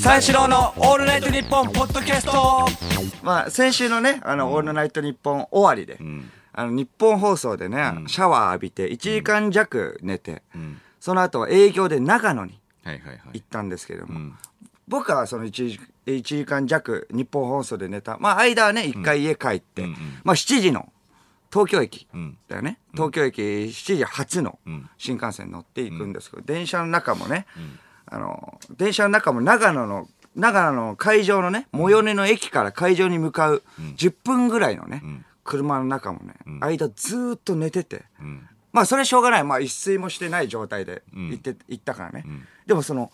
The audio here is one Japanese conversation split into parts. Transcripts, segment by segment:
三四郎のオールナイトニッポンポッドキャスト。まあ、先週のね、あの、オールナイトニッポン終わりで、あの、日本放送でね、シャワー浴びて、1時間弱寝て、その後は営業で長野に行ったんですけども、僕はその1時 ,1 時間弱日本放送で寝た、まあ、間はね、1回家帰って、まあ、7時の東京駅だよね、東京駅7時発の新幹線乗っていくんですけど、電車の中もね、あの、電車の中も長野の、長野の会場のね、最寄りの駅から会場に向かう10分ぐらいのね、車の中もね、間ずーっと寝てて、まあそれしょうがない。まあ一睡もしてない状態で行って、行ったからね。でもその、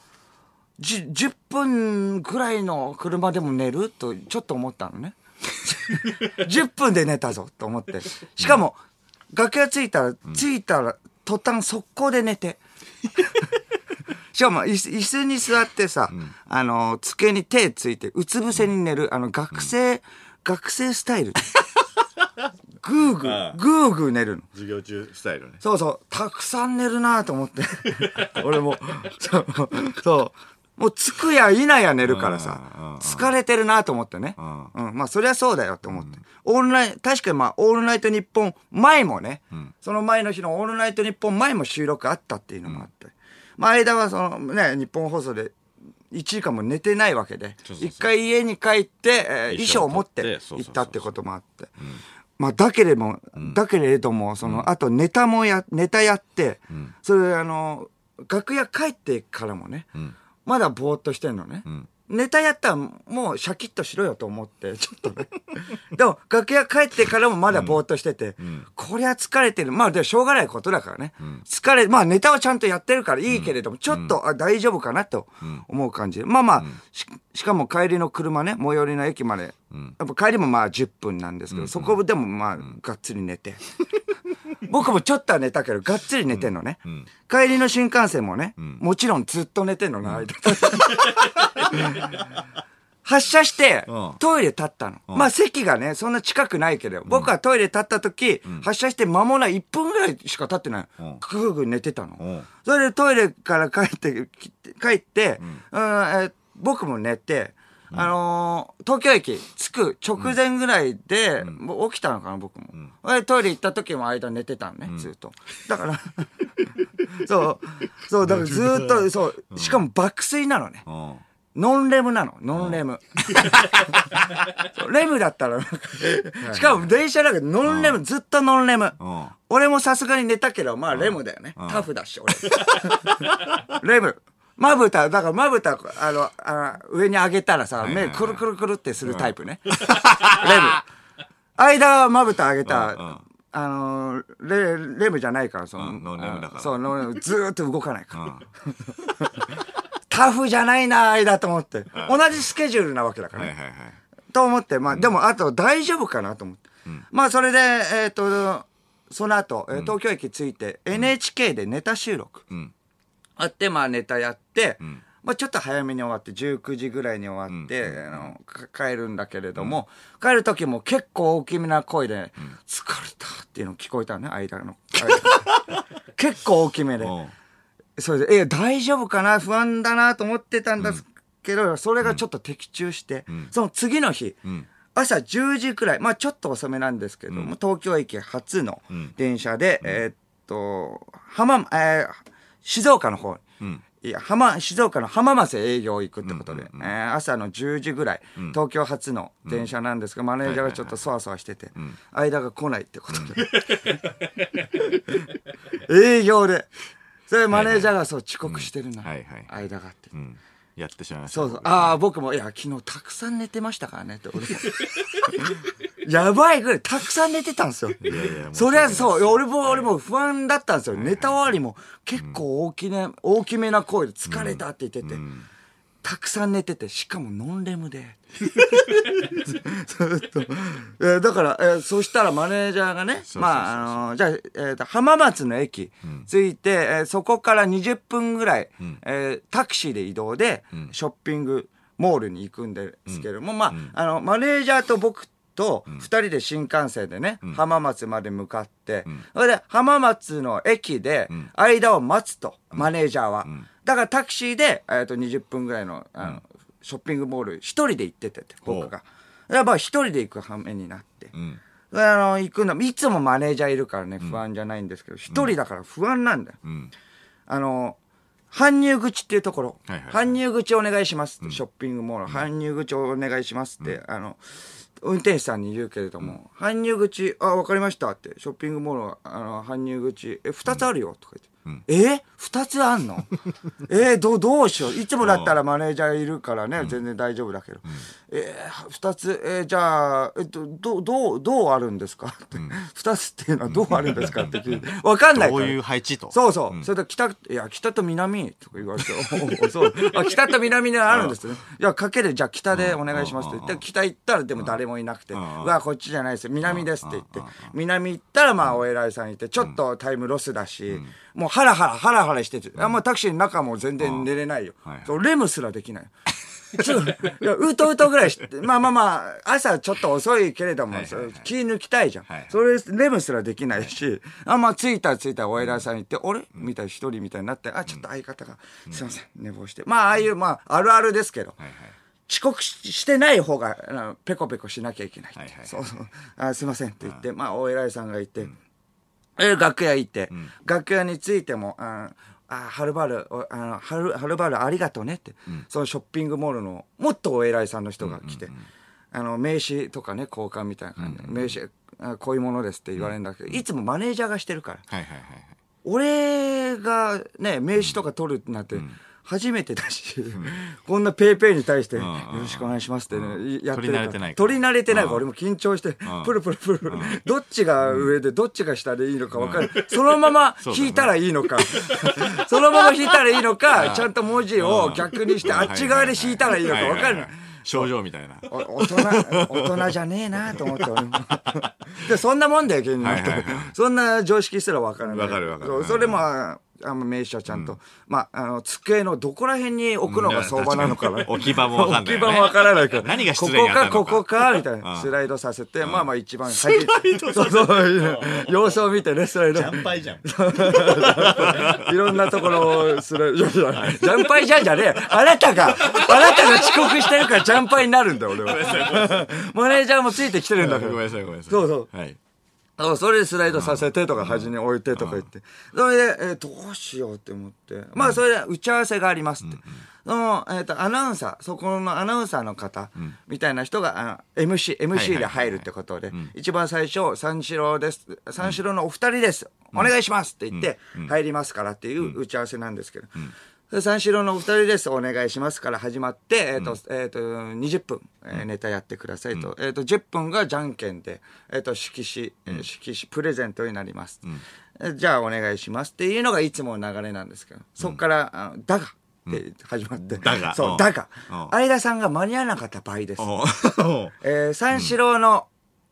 じ10分ぐらいの車でも寝るとちょっと思ったのね。10分で寝たぞと思って。しかも、楽屋着いたら、着いたら途端速攻で寝て。しかも椅子椅子に座ってさ、あの、机に手ついて、うつ伏せに寝る、あの、学生、学生スタイル。ぐーぐー、ぐーぐー寝るの。授業中スタイルねそうそう、たくさん寝るなと思って。俺も、そう、そう。もう着くや否や寝るからさうんうんうん、疲れてるなと思ってね。んうん、まあそりゃそうだよって思って。オールナイト、確かにまあ、オールナイトニッポン前もね、その前の日のオールナイトニッポン前も収録あったっていうのもあって。まあ間はそのね、日本放送で1時間も寝てないわけで一回家に帰って、えー衣衣装を持って行ったってこともあって。まあ、だけれども、だけれども、その、あとネタもや、ネタやって、それ、あの、楽屋帰ってからもね、まだぼーっとしてんのね。ネタやったらもうシャキッとしろよと思って、ちょっとね。でも、楽屋帰ってからもまだぼーっとしてて、こりゃ疲れてる。まあ、でもしょうがないことだからね。疲れ、まあ、ネタはちゃんとやってるからいいけれども、ちょっと、あ大丈夫かなと思う感じ。で。まあまあ、ししかも帰りの車ね、最寄りの駅まで、やっぱ帰りもまあ10分なんですけど、そこでもまあ、がっつり寝て。僕もちょっとは寝たけど、がっつり寝てんのね。帰りの新幹線もね、もちろんずっと寝てんのな、間。発車してうん、トイレ立ったの。まあ席がね、そんな近くないけど、僕はトイレ立った時、発車して間もない1分ぐらいしか経ってないうん。ぐーぐー寝てたのうん。それでトイレから帰って帰って、僕も寝て、あのー東京駅着く直前ぐらいで、もう起きたのかな、僕も。でトイレ行った時も間寝てたのね、ずっと。だから、そう、そう、だからずーっと、そう、しかも爆睡なのね。うんノンレムなの、ノンレム。レムだったら、しかも電車だけど、ノンレム、ずっとノンレムうん。俺もさすがに寝たけど、まあレムだよね。タフだし、俺。レム。まぶた、だからまぶた、あの、あ上に上げたらさ、目くるくるくるってするタイプね。レム。間はまぶた上げた、あのレ、レムじゃないから、その、レムだからあそう、ノンレム、ずーっと動かないから。タフじゃないな、間と思って。同じスケジュールなわけだからね。と思って、まあ、でも、あと大丈夫かなと思って。まあ、それで、えっ、と、その後、えー東京駅着いて、NHK でネタ収録。んあって、まあ、ネタやって、まあ、ちょっと早めに終わって、19時ぐらいに終わって、あのか帰るんだけれども、帰る時も結構大きめな声で、疲れたっていうの聞こえたのね、間の。間。結構大きめで。うん。それで、え、大丈夫かな？不安だなと思ってたんですけど、それがちょっと的中して、その次の日、ん。朝10時くらい、まあちょっと遅めなんですけども、東京駅初の電車で、えーっと、浜、えー静岡の方、いや、浜、静岡の浜松へ営業行くってことで、えー朝の10時ぐらい、東京初の電車なんですが、マネージャーがちょっとそわそわしてて、間が来ないってことで、営業で、それマネージャーがそう遅刻してるな、はいはい間があって。うん。やってしまいました。そうそう。ああ、僕も、いや、昨日たくさん寝てましたからねって、俺も。やばいぐらい、たくさん寝てたんですよ。いやいやそりゃそう、俺も、俺も不安だったんですよ。ネタ終わりも。結構大きな、大きめな声で疲れたって言ってて、たくさん寝てて、しかもノンレムで。ずっと。えーだから、えーそしたらマネージャーがね、まあ、あのーじゃあ、えーと浜松の駅着いて、えーそこから20分ぐらい、えータクシーで移動で、ショッピングモールに行くんですけども、まあ、あの、マネージャーと僕と二人で新幹線でね、浜松まで向かって、それで浜松の駅で間を待つと、マネージャーは。だからタクシーで、えっと、20分ぐらいの、あの、ショッピングモール、一人で行ってて僕が。やっぱ一人で行く羽目になって。うん。あの、行くの、いつもマネージャーいるからね、不安じゃないんですけど、一人だから不安なんだよ。うん。あの、搬入口っていうところ、搬入口お願いしますって、ショッピングモール、搬入口お願いしますって、あの、運転手さんに言うけれども、搬入口、あ、わかりましたって、ショッピングモールは、あの、搬入口、え、二つあるよとか言って。え？二つあんの？えどう、どうしよう？いつもだったらマネージャーいるからね、全然大丈夫だけど。えー二つ、えーじゃあ、えっと、どう、どう、どうあるんですか？って。二つっていうのはどうあるんですかって聞いて。わかんないから。どういう配置と？そうそう。それで北、いや、北と南とか言われて、そう。あ、北と南にあるんですね。いや、かける、じゃあ北でお願いしますって言って、北行ったらでも誰もいなくて、うわ、こっちじゃないです。南ですって言って、南行ったらまあお偉いさんいて、ちょっとタイムロスだし、もうハラハラ、ハラハラしてて、あ、もうタクシーの中も全然寝れないよはいはい。そうレムすらできない。いや、うとうとぐらいして、まあまあまあ、朝ちょっと遅いけれども、はいはいはい気抜きたいじゃん。はいはいそれ、レムすらできないし、あ、まあ、着いたら着いたらお偉いさんに行って、あれみたいな一人みたいになって、あ、ちょっと相方が、すいません、寝坊して。まあ、ああいう、まあ、あるあるですけど、はいはい。遅刻ししてない方が、ペコペコしなきゃいけないって。はいはいはいそうそう。あ、すいませんって言って、まあ、お偉いさんがいて、え楽屋行って、楽屋に着いても、ああ、はるばる、おあの、はる、はるばるありがとうねって、そのショッピングモールの、もっとお偉いさんの人が来て、あの、名刺とかね、交換みたいな感じで、名刺、あこういうものですって言われるんだけど、いつもマネージャーがしてるから、はいはいはい。俺がね、名刺とか取るってなって、初めてだし、こんなペイペイに対して、よろしくお願いしますってね、やってるから。取り慣れてないから。取り慣れてないから、うん。俺も緊張して、プルプルプルどっちが上でどっちが下でいいのか分かる。そのまま引いたらいいのか、そのまま引いたらいいのか、ちゃんと文字を逆にして、あっち側で引いたらいいのか分かる。症状みたいな。お大人、大人じゃねえなと思って俺も。で、そんなもんだよ、芸人の人はいはいはいそんな常識すらわからない。わかるわかるそれも、ああの名刺はちゃんと、まあ、あの、机のどこら辺に置くのが相場なのかな。置き場もわかんない置き場もわからないから。何が失礼ここか、ここか、みたいな。スライドさせて、まあまあ一番先。そうそう、様子を見てね、スライド。ンパイじゃん。いろんなところをする。いやいやジャンパイじゃんじゃねえよ。あなたが、あなたが遅刻してるからジャンパイになるんだよ、俺は。マネージャーもついてきてるんだから。ごめんなさいごめんなさい。そうそうはい。それでスライドさせてとか端に置いてとか言って。それで、えーどうしようって思って。まあ、それで打ち合わせがありますって。その、えっ、と、アナウンサー、そこのアナウンサーの方、みたいな人が、あの MC、MC で入るってことで、一番最初、三四郎です。三四郎のお二人です。お願いしますって言って、入りますからっていう打ち合わせなんですけど。で三四郎のお二人です。お願いしますから始まって、えっ、と、えっ、と、20分、えーネタやってくださいと。えっ、と、10分がじゃんけんで、えっ、と、色紙、えー色紙、プレゼントになります。えじゃあお願いしますっていうのがいつもの流れなんですけど、そこから、あの、だがって始まって、だが。そうう、んだが。うん、相田さんが間に合わなかった場合です。おえー三四郎の、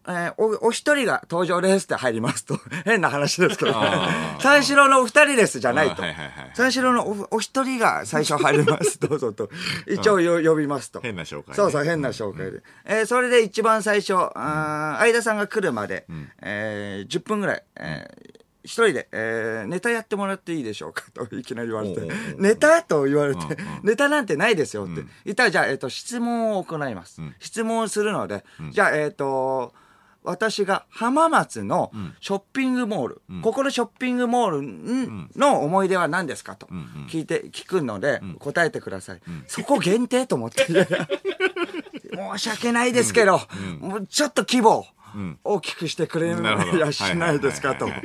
えーお、お一人が登場ですって入りますと。変な話ですけど三四郎のお二人ですじゃないとあはいはいはい。三四郎のおお一人が最初入ります。どうぞと。一応よ呼びますと。変な紹介ねそうそう、変な紹介で。えーそれで一番最初、あー相田さんが来るまで、えー10分ぐらい、えー一人で、えーネタやってもらっていいでしょうかといきなり言われてネタと言われて、ネタなんてないですよって。言ったら、じゃあ、えっ、と、質問を行います。質問をするので、じゃあ、えっ、と、私が浜松のショッピングモール、ここのショッピングモールんの思い出は何ですかと聞いて、聞くので、答えてください。そこ限定と思って。申し訳ないですけど、もうちょっと規模を大きくしてくれやしないですかと。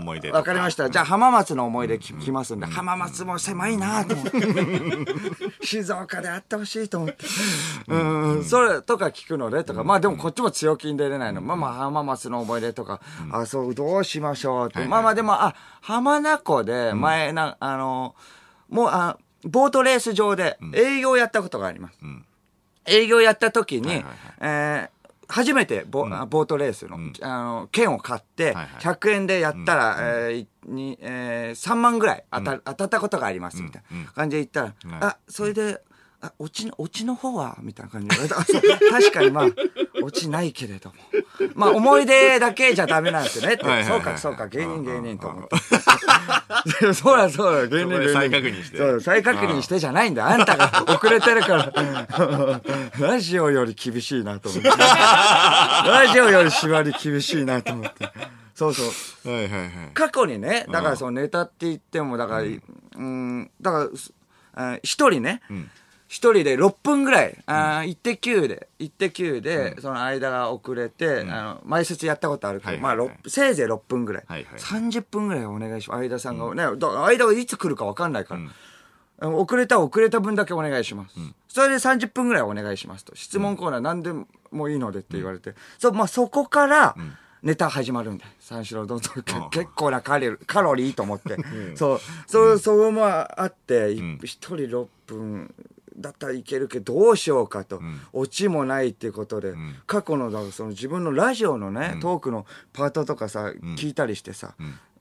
思い出。わかりました。じゃあ浜松の思い出ききますんで、浜松も狭いなと思って。静岡であってほしいと思って。うん、それとか聞くのでとか、まあでもこっちも強気に出れないの。まあまあ浜松の思い出とか、あ、そう、どうしましょうって。まあまあでも、あ、浜名湖で前な、あの、もう、あ、ボートレース場で営業やったことがあります。営業やった時に、えー初めてボ,、ボートレースの,、あの券を買って、はいはい。100円でやったら、えーいにえー3万ぐらい当た,、当たったことがありますみたいな感じで言ったら、あそれであ、オチの、オチの方はみたいな感じで確かにまあ、オチないけれども。まあ、思い出だけじゃダメなんですよね。はいはいはいそうか、そうか、芸人芸人と思って。そうだ、そうだ、芸人芸人。再確認してそう、再確認してじゃないんだよ。あんたが遅れてるから。ラジオより厳しいなと思って。ラジオより縛り厳しいなと思って。そうそう。はいはいはい。過去にね、だからそのネタって言っても、だから、うん、だから一人ね、一人で6分ぐらい、あー、イッテ Q で、イッテ Q で、その間が遅れて、あの、前説やったことあるけど、まあ、せいぜい6分ぐらい。はいはい30分ぐらいお願いします。相田さんが、ね、だ間がいつ来るか分かんないから。遅れたら遅れた分だけお願いします。それで30分ぐらいお願いしますと。質問コーナー何でもいいのでって言われて。そう、まあ、そこから、ネタ始まるんで。三四郎どんどん。け結構なカカロリーと思って。そう、そう、そうもあって、い一人6分だったらいけるけど、どうしようかと。オチもないっていうことで、過去の、だその自分のラジオのね、トークのパートとかさ、聞いたりしてさ、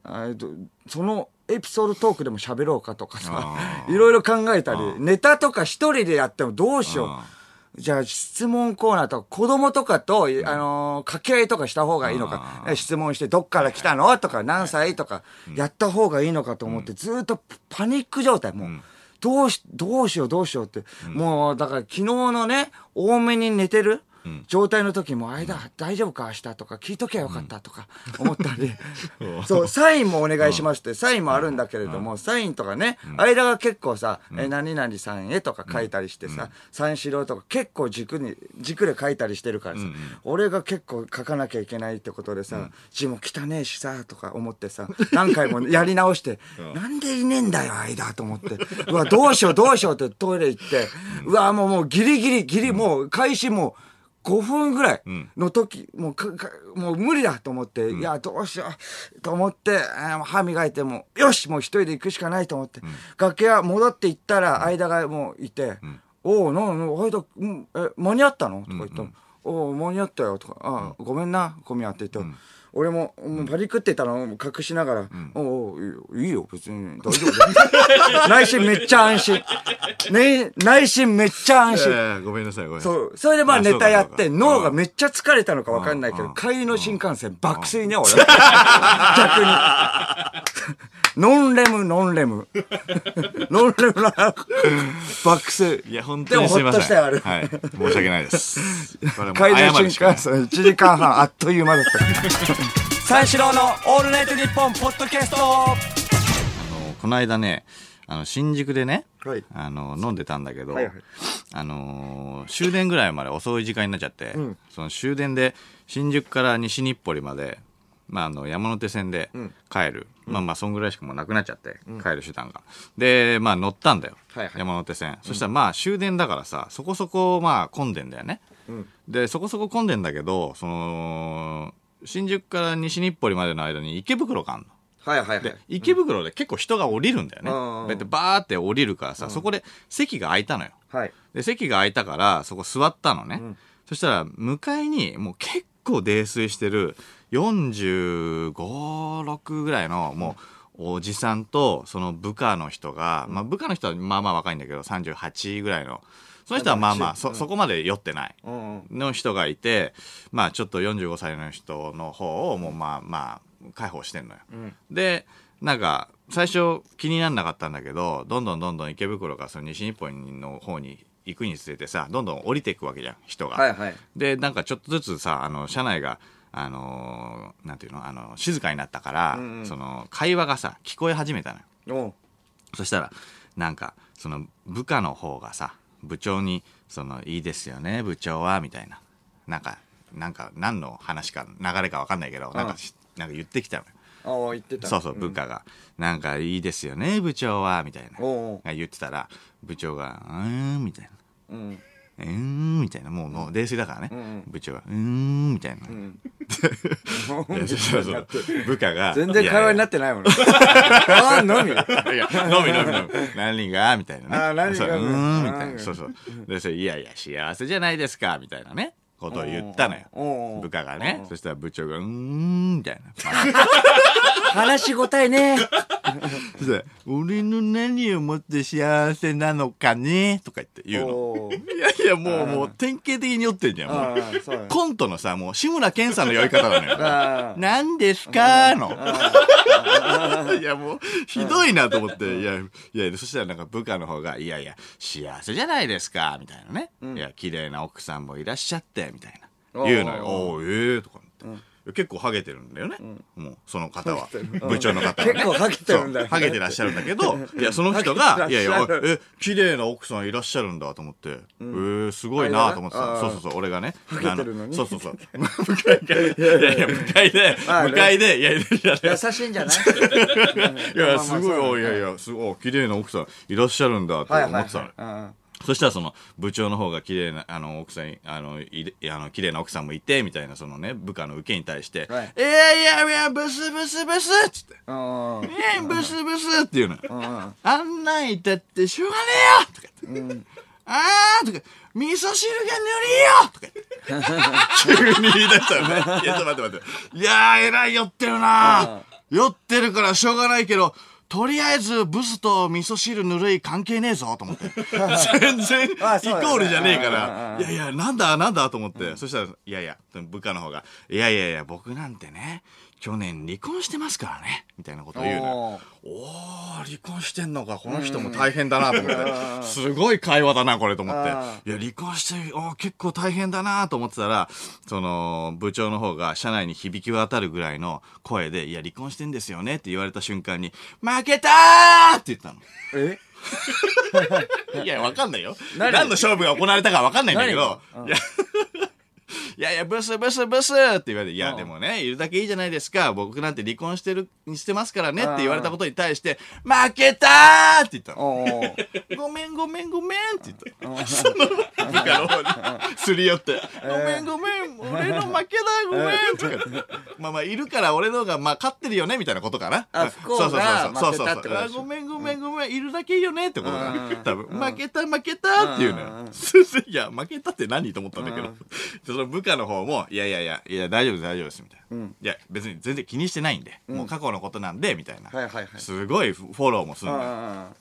あえっとそのエピソードトークでも喋ろうかとかさあ いろいろ考えたりネタとか一人でやってもどうしよあうじゃあ質問コーナーとか子供とかと、あのー掛け合いとかした方がいいのか。質問してどっから来たの？とか何歳？とかやった方がいいのかと思ってずっとパニック状態もう。どうし、どうしようどうしようって。もう、だから昨日のね、多めに寝てる状態の時も、間、大丈夫か明日とか聞いときゃよかったとか思ったり。そう、サインもお願いしますって、サインもあるんだけれども、サインとかね、間が結構さ、え、何々さんへとか書いたりしてさ、三四郎とか結構軸に、軸で書いたりしてるからさ、俺が結構書かなきゃいけないってことでさ、字も汚ねえしさ、とか思ってさ、何回もやり直して、なんでいねえんだよ、間と思って。うわ、どうしようどうしようってトイレ行って、うわ、もうもうギリギリ、ギリ、もう開始もう、5分ぐらいの時、もうかか、もう無理だと思って、いや、どうしようと思って、歯磨いても、よしもう一人で行くしかないと思って、楽屋戻って行ったら、間がもういて、おう、な、な、間、うんえ、間に合ったの？とか言ったの。おう、間に合ったよ。とか、ああ、ごめんな、小宮って言って、俺も、もうパニックってたのを隠しながら、おいいよ別に、大丈夫だよ。内心めっちゃ安心。ね、内心めっちゃ安心。えーごめんなさい、ごめんなさい。そう。それでまああネタやって、脳がめっちゃ疲れたのか分かんないけど、うん帰りの新幹線爆睡ね、俺。逆に。ノンレム、ノンレム。ノンレムな、爆睡。いや、本当にすいません。でもほっとしたよあれはい。申し訳ないです。これもう帰りの新幹線1時間半あっという間だった。三四郎のオールナイトニッポンポッドキャストあのこの間ね、あの、新宿でね、はいあの、飲んでたんだけど、はいはいあのー終電ぐらいまで遅い時間になっちゃって、んその終電で新宿から西日暮里まで、まあ、あの、山手線で帰る。まあまあ、そんぐらいしかもうなくなっちゃって、帰る手段が。で、まあ乗ったんだよ。はいはい山手線。そしたらまあ終電だからさ、そこそこまあ混んでんだよね。で、そこそこ混んでんだけど、その、新宿から西日暮里までの間に池袋があんの。はいはいはで、池袋で結構人が降りるんだよね。うんだってバーって降りるからさ、そこで席が空いたのよ。はい。で、席が空いたから、そこ座ったのね。そしたら、向かいに、もう結構泥酔してる、45、6ぐらいの、もう、おじさんと、その部下の人が、まあ部下の人はまあまあ若いんだけど、38ぐらいの。その人はまあまあ、そ、そこまで酔ってない。の人がいて、まあちょっと45歳の人の方をもうまあまあ解放してんのよ。で、なんか最初気にならなかったんだけど、どんどんどんどん池袋からその西日暮里の方に行くにつれてさ、どんどん降りていくわけじゃん、人が。はいはい。で、なんかちょっとずつさ、あの、車内が、あのーなんていうの、あの、静かになったから、その、会話がさ、聞こえ始めたのよ。そしたら、なんか、その部下の方がさ、部長に、その、いいですよね、部長は、みたいな。なんか、なんか、何の話か、流れかわかんないけど、なんかし、なんか言ってきたのよ。ああ、言ってた。そうそう、部下が。なんか、いいですよね、部長は、みたいな。言ってたら、部長が、うーん、みたいな。うん。うーん、みたいな。もう、もう、冷水だからね。ん部長が、うーん、みたいな。いやそしたらその部下が。全然会話になっってないもん。ああ、のみ。いや、飲み飲み飲み。何が？みたいなね。あ何が？そううーん、みたいうんな。そうそう。で、それいやいや、幸せじゃないですか、みたいなね。ことを言ったのよ。部下がね。そしたら部長が、うーん、みたいな。話し答えねそしたら俺の何をもって幸せなのかね？とか言って言うの。いやいや、もう、もう、典型的に酔ってんじゃん。もあうコントのさ、もう、志村けんさんの酔い方なのよ。何ですか？の。いや、もう、ひどいなと思って、いや、いや、そしたらなんか部下の方が、いやいや、幸せじゃないですか、みたいなね。いや、綺麗な奥さんもいらっしゃって、みたいな。言うのよ。おおーええとか思って。結構ハゲてるんだよね。もう、その方は。部長の方はね。結構ハゲてるんだよハゲてらっしゃるんだけど、いや、その人が、いやいや、え、綺麗な奥さんいらっしゃるんだと思って、えー、すごいなと思ってた。そうそうそう、俺がね。ハゲてるのに？あそうそうそう。向かいで、いや。いや、向かいで、向かいで、いやいや優しいんじゃない？いや、すごい、いやいや、すごい、綺麗な奥さんいらっしゃるんだってはいはい思ってたのそしたらその部長の方が綺麗なあの奥さんあのいあの綺麗な奥さんもいてみたいなそのね部下の受けに対して「はいいやいやいやブスブスブス」っつってうんうん「えブスブス」っていうのあんなんいたってしょうがねえよとか言って。あーとか、味噌汁がぬるいよとか。急に言い出したのね。いや、ちょっと待って待って。いやー、えらい酔ってるな酔ってるからしょうがないけど、とりあえずブスと味噌汁ぬるい関係ねえぞと思って。全然イコールじゃねえかうんうんら。うんいやいや、なんだなんだと思って。そしたら、いやいや、部下の方が、いやいやいや、僕なんてね、去年離婚してますからね。みたいなことを言うの離婚してんのか、この人も大変だなと思って。すごい会話だな、これと思ってあ。いや、離婚して、おー結構大変だなと思ってたら、その、部長の方が社内に響き渡るぐらいの声で、いや、離婚してんですよねって言われた瞬間に、負けたーって言ったの。え？いや、わかんないよ。何？何の勝負が行われたかわかんないんだけど何、いや、いやいや、ブスブスブスって言われて、いや、うん。でもね、いるだけいいじゃないですか。僕なんて離婚してる、してますからねって言われたことに対して、負けたー！って言ったの。ごめんごめんごめんって言った。その部下の方にすり寄って、ごめんごめん、俺の負けだ、ごめんとか。まあまあ、いるから俺の方が、まあ、勝ってるよねみたいなことかな。あ不幸がそうそうそうそう。負けたってことごめんごめんごめん、いるだけいいよねってことかうん。多分、負けた負けたっていうのようん。いや、負けたって何と思ったんだけどうん。その部下の方も、いやいやいや、いや、大丈夫です大丈夫です、みたいな。うんいや、別に全然気にしてないんで、もう過去のことなんで、みたいな。はいはいはいすごいフォローもするのよ。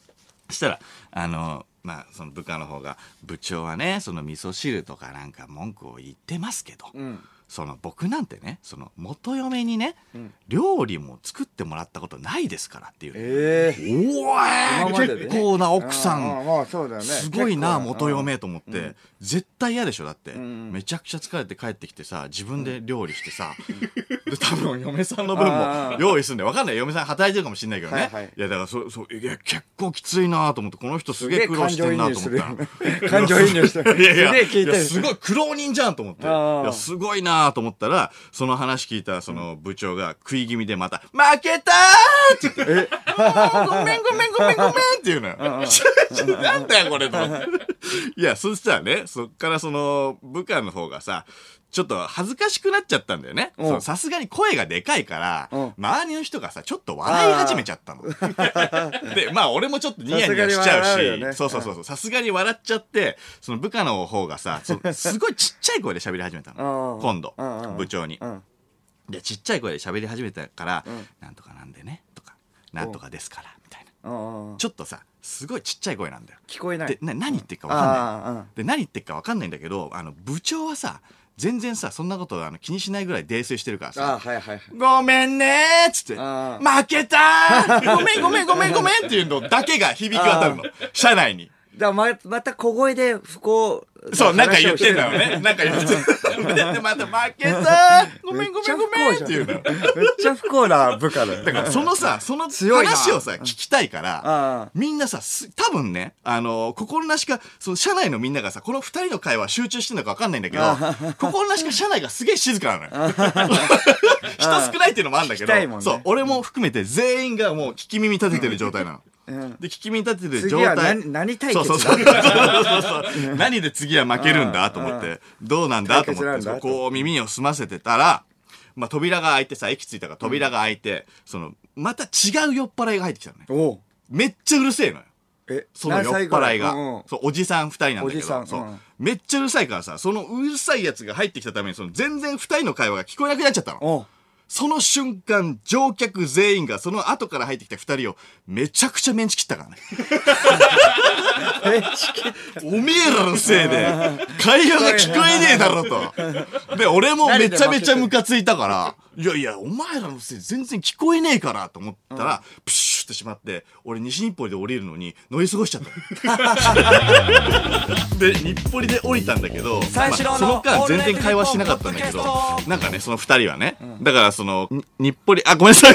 したら、あの、まあ、その部下の方が、部長はね、その味噌汁とかなんか文句を言ってますけど、うんその僕なんてね、その元嫁にね、料理も作ってもらったことないですからっていう。ええおー今まででね。結構な奥さん。まあそうだよね。すごいな、元嫁と思って。絶対嫌でしょだって、んめちゃくちゃ疲れて帰ってきてさ、自分で料理してさ、で、多分嫁さんの分も用意するんで、わかんない。嫁さん働いてるかもしれないけどね。はいはい。いや、だからそ、そう、いや、結構きついなと思って、この人すげえ苦労してんなと思ったら。感情移入してる。いやいや、すごい苦労人じゃんと思って。いや、すごいなと思ったら、その話聞いたその部長が食い気味でまた、負けたーって言って、ごめんごめんごめんごめんって言うのよ。なんだよこれと思って。いや、そしたらね、そっからその部下の方がさ、ちょっと恥ずかしくなっちゃったんだよね。さすがに声がでかいから、うん周りの人がさ、ちょっと笑い始めちゃったの。で、まあ俺もちょっとニヤニヤしちゃうさすがに笑うよし、ねそうそうそうそう、さすがに笑っちゃって、その部下の方がさ、そすごいちっちゃい声で喋り始めたの。うん今度うんうん、部長に。うんで、ちっちゃい声で喋り始めたから、んなんとかなんでね、とか、なんとかですから、みたいな。うんうんちょっとさ、すごいちっちゃい声なんだよ。聞こえないで、な何言ってるか分かんない。で何言ってるか分かんないんだけどあの部長はさ全然さそんなことあの気にしないぐらい泥酔してるからあさはいはいはい「ごめんね」っつって「あ負けたー。ごめんごめんごめんごめん」っていうのだけが響き渡るの。社内に。だままた小声で不幸そう、なんか言ってんだよよね。なんか言ってんだよ。で、また負けたーごめんごめんごめんっていうの。めっちゃ不幸な部下だよだからそのさ、その話をさ、聞きたいからみんなさ、す多分ね、あの、心なしか、その社内のみんながさ、この二人の会話集中してるのかわかんないんだけど、心なしか社内がすげえ静かなのよ。人少ないっていうのもあるんだけど、ねそう、俺も含めて全員がもう聞き耳立ててる状態なの。うん。で、聞き耳立てて状態。は何何対決そうそうそう。何で次は負けるんだと思っうん。て、どうなんだと思って、こう耳を澄ませてたら、まあ扉が開いてさ、駅着いたから扉が開いて、その、また違う酔っ払いが入ってきたのね。めっちゃうるせえのよ。えその酔っ払いが、そうおじさん二人なんだけおじさどそう、めっちゃうるさいからさそのうるさいやつが入ってきたためにその全然二人の会話が聞こえなくなっちゃったのその瞬間乗客全員がその後から入ってきた二人をめちゃくちゃメンチ切ったからね。おめえらのせいで会話が聞こえねえだろと。で俺もめちゃめちゃムカついたからいやいやお前らのせいで全然聞こえねえからと思ったら、プシュってしまって俺西日暮里で降りるのに乗り過ごしちゃった。で日暮里で降りたんだけど、三四郎のその間全然会話しなかったんだけどなんかねその二人はね、だからそのに日暮里あごめんなさい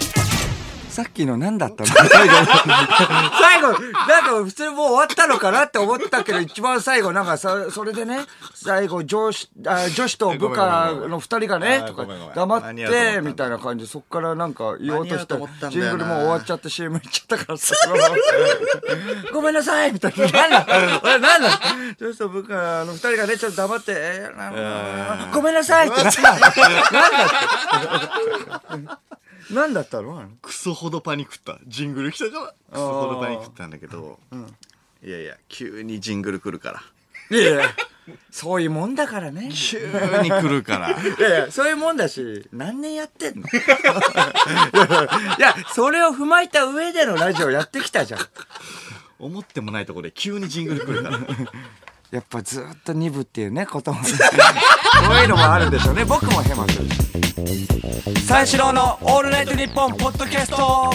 さっきの何だったの？最後、最後、なんか普通にもう終わったのかなって思ったけど、一番最後なんかそそれでね、最後上司、あ女子と部下の二人がね、とか黙って、みたいな感じで、そっからなんか言おうとした間に合うと思ったんだよな。ジングルもう終わっちゃって CM 行っちゃったからさ、ごめんなさいみたいな。なんだ俺なんだ女子と部下の二人がね、ちょっと黙って、えーなんかごめんなさいってなだってなんだったの？クソほどパニックった。ジングル来たからクソほどパニックったんだけど、いやいや急にジングル来るから。いやいや、そういうもんだからね。い急に来るから。やいや、そういうもんだし、何年やってんの？いや、それを踏まえた上でのラジオやってきたじゃん。思ってもないところで急にジングル来るからやっぱずっと2部っていうね、ことも。そういうのもあるんでしょうね。僕もヘマするし。三四郎のオールナイトニッポンポッドキャスト